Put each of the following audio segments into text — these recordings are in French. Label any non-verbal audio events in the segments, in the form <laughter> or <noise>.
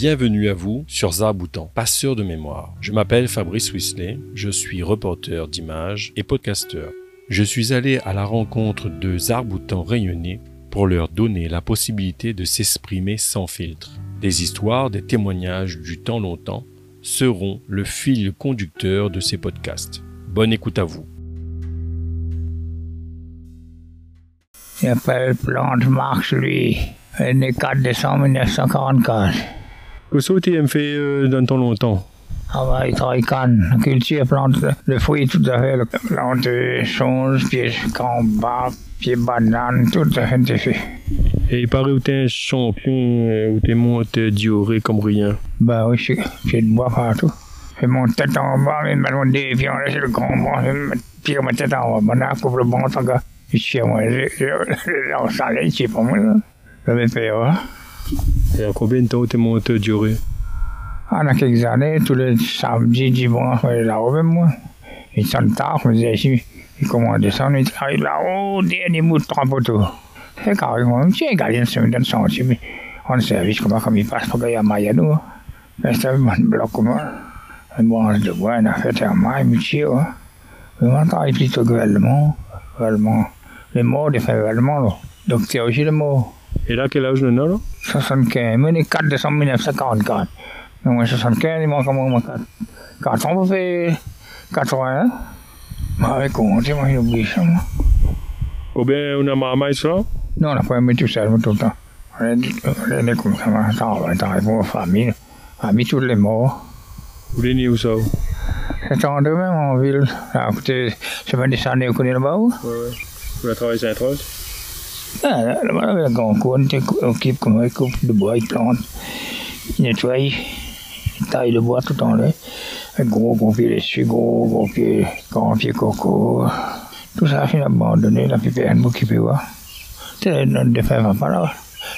Bienvenue à vous sur Zarboutan, passeur de mémoire. Je m'appelle Fabrice Wisley, je suis reporter d'images et podcasteur. Je suis allé à la rencontre de Zarboutans rayonnés pour leur donner la possibilité de s'exprimer sans filtre. Des histoires, des témoignages du temps longtemps seront le fil conducteur de ces podcasts. Bonne écoute à vous. Il appelle Plante Marx, lui. Il est né 4 décembre 1944. Qu'est-ce que tu aimes faire euh, dans ton longtemps Ah bah, il travaille canne, la culture, plante le fruit, tout à fait. Plante euh, songe, puis combat, puis banane, tout à fait c'est fait. Et il paraît que tu es un champion, euh, où tu montes dioré comme rien. Bah oui, j'ai j'ai de bois partout. J'ai mon tête en bas, mais maintenant des pieds, on laisse le grand bras, je pied ma tête en bas. Maintenant, je coupe le bon, ça que je suis moi, je je- on s'en allait, c'est pas moi, là. J'avais peur, hein. Et à combien de temps tu montes dioré Ah, dans quelques années, tous les samedis, dimanches, je là-haut, moi. Il sonne tard, me disais, ici, il commence à descendre, il arrive là-haut, dernier bout de trois poteaux. C'est carrément, tiens, gardien, ça me donne mais on service, comment, comme il passe pour a maille à nous. hein. Mais un bon bloc, comment. Un branche de bois, une affaire de maille, mais tiens, hein. Mais on travaille plutôt que Valmont, Valmont. Les mots, des faits Valmont, là. Donc, c'est aussi le mot. Et là, quel âge on a là? 75, moi, le 4 décembre 1944. Donc, moi, 75, il manque à moi 4. 4 ans pour faire 80. Bah, avec compte, moi, j'ai oublié ça, moi. Ou bien on a maman ça? Non, on n'a pas aimé tout seul, tout le temps. On a on est comme ça, on attend, on pour famille. Famille, tous les morts. Est né où ça C'est en deux même en ville. Là, écoutez, je vais descendre, vous connaissez là-bas où? ouais. Où a travaillé Saint-Rose Ah, là, là-bas, il y a un grand coin, il occupe comme il coupe de bois, il plante, il nettoie, il taille le bois tout temps là. Un gros, gros pied dessus, gros, gros pied, grand pied coco. Tout ça, a abandonné, la personne m'occuper, ouais. C'était notre défunt papa, là.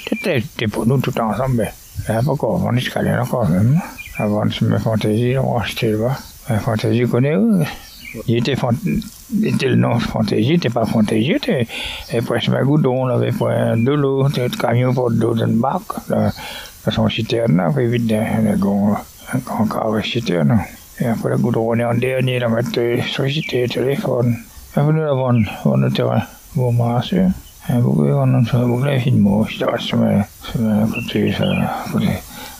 C'était pour nous tout ensemble, mais pas encore, on est escalier encore même. Avant de se mettre fantaisie, on acheter là-bas. La fantaisie, connaît, oui. Il était, était fantaisie, il n'était pas il était et presque un goudron, on avait point de l'eau, camion pour de bac, là, dans son citerne, puis vite d'un un grand, un grand carré citerne. Et après le goudron, on est en dernier, mettre euh, société, téléphone. Et puis nous l'avons, on terrain, bon marché. Et beaucoup, on a fait beaucoup de films, je dois se mettre, à côté, à côté,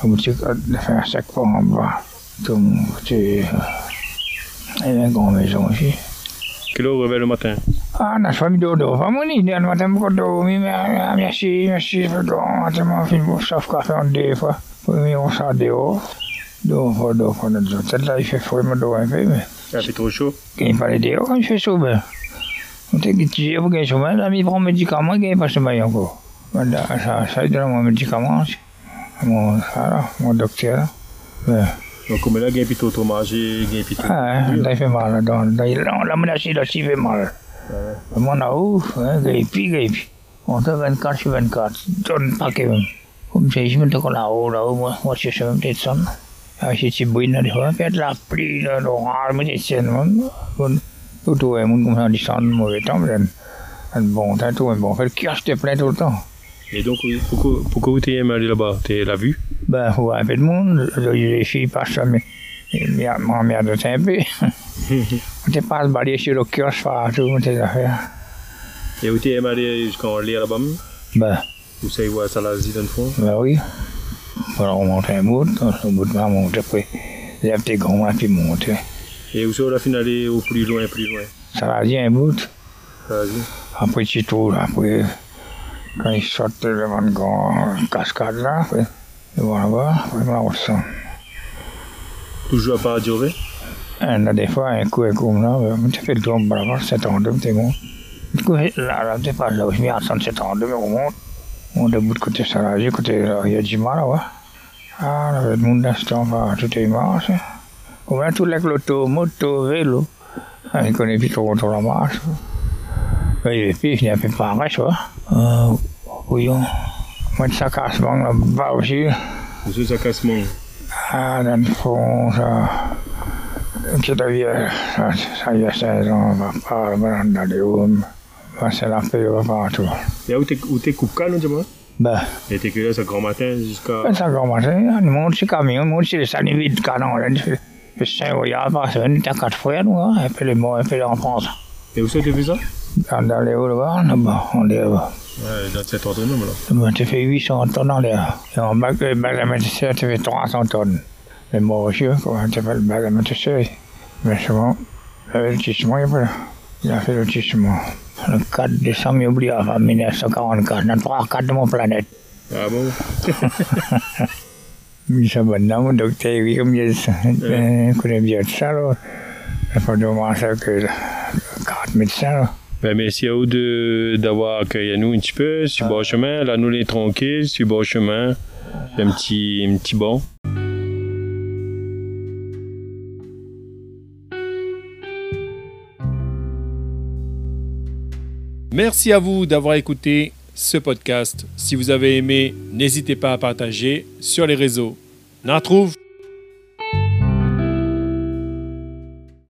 à boutique, de faire un sac pour en bas, côté, et une grande maison aussi. Quelle heure réveille le matin? Ah, na fammi dodo. Fammi lì, hanno fatto un po' do, mi mi assi, mi assi, perdono, ma film sauf café en deux fois. Poi mi ho sa deo. Do, fo do, fo do. Tella i fait ma do, e fe, me. Il fait trop chaud. Mi pare deo, mi fait soube. Non te che ci sia, perché insomma, la mi prend médicament, che passe mai ancora. Guarda, sa, sai, da mon médicament, mon, ça, mon docteur. Ouais. Donc, comme là, il y a plutôt trop mangé, il y a plutôt. Ah, dai fa male, don, dai, no, la menassi la si fa male. Ma na ouf, hein, gaipi, gaipi. On te 24 sur 24, donne pas que même. Comme ça, je me dis qu'on a haut, là, moi, moi, je sais même peut-être ça. Ah, je suis bouillant, des fois, fait la pluie, là, l'orage, mais c'est ça, bon. Tout, tout, et mon, comme ça, descend, mauvais temps, mais un bon tout, un bon, fait le kiosque était plein tout le temps. Et donc, pourquoi, pourquoi tu aimes aller là-bas? Tu l'as vu Ben, faut un peu de monde, les filles passent ça, mais mais ma mère de un <laughs> peu. On te passe balayer sur le kiosque, faire tout, tes affaires. Et où tu aimes aller jusqu'en lire là-bas même? Ben, Où ça y voit ça là, dans le fond? Ben oui. On monte un bout, un bout de on monte après. Les petits grands, puis monter. Et où ça, on a fini d'aller au plus loin, plus loin? Ça va bien un bout. Après, tu trouves, après, quand ils sortent devant une grande cascade là, après, ils vont là-bas, après, là, on sent. Toujours à part Et là, des fois, un coup, un coup, là, ben, tu fais le tour, bravo, 7 ans, deux, t'es bon. Du coup, là, là, t'es pas là je 7 ans, deux, mais on monte. On est debout de côté Saragi, côté, là, il y a du mal, là, Ah, là, le monde d'instant, bah, tout est marche. Comme là, tout avec l'auto, moto, vélo. Ah, il connaît plus trop, trop la marche. Oui, et puis, il n'y a plus pareil, tu vois. Euh, oui, on. Moi, ça casse, bon, là-bas aussi. Où ça, ça casse mon Ah, dans le fond, ça. Qui devient. Ça, ça y est, 16 ans, on va pas dans les rooms. Va se la paix, va partout. Et où t'es Ben, que là, ce grand matin jusqu'à. ben, ça a commencé, on monte sur le camion, on monte sur les salles vides, canon, là, je regarde, par semaine, t'as quatre frères, nous, et puis les morts, et puis l'enfance. Et où ça, vu ça Dans, les on est là-bas. Ouais, dans cet autonome, là. Ben, tu fais 800 tonnes dans l'air. Et en bac, le Benjamin Tissot, tu fais 300 tonnes. Les mortiers, comment tu fais le Benjamin Tissot Mais souvent, le lotissement, il, a- il a fait le lotissement. Le 4 décembre, j'ai oublié, enfin, 1944, dans 3 4 de mon planète. Ah bon? Il s'abonne dans mon docteur, oui, comme il dit, il connaît bien ça, là. Il n'y a pas de moins ça que 4 médecins, là. Ben, merci à vous d'avoir accueilli à nous un petit peu sur le bord chemin. Là, nous, les tranquilles, sur le bord chemin. Un petit, un petit banc. Merci à vous d'avoir écouté ce podcast. Si vous avez aimé, n'hésitez pas à partager sur les réseaux. On retrouve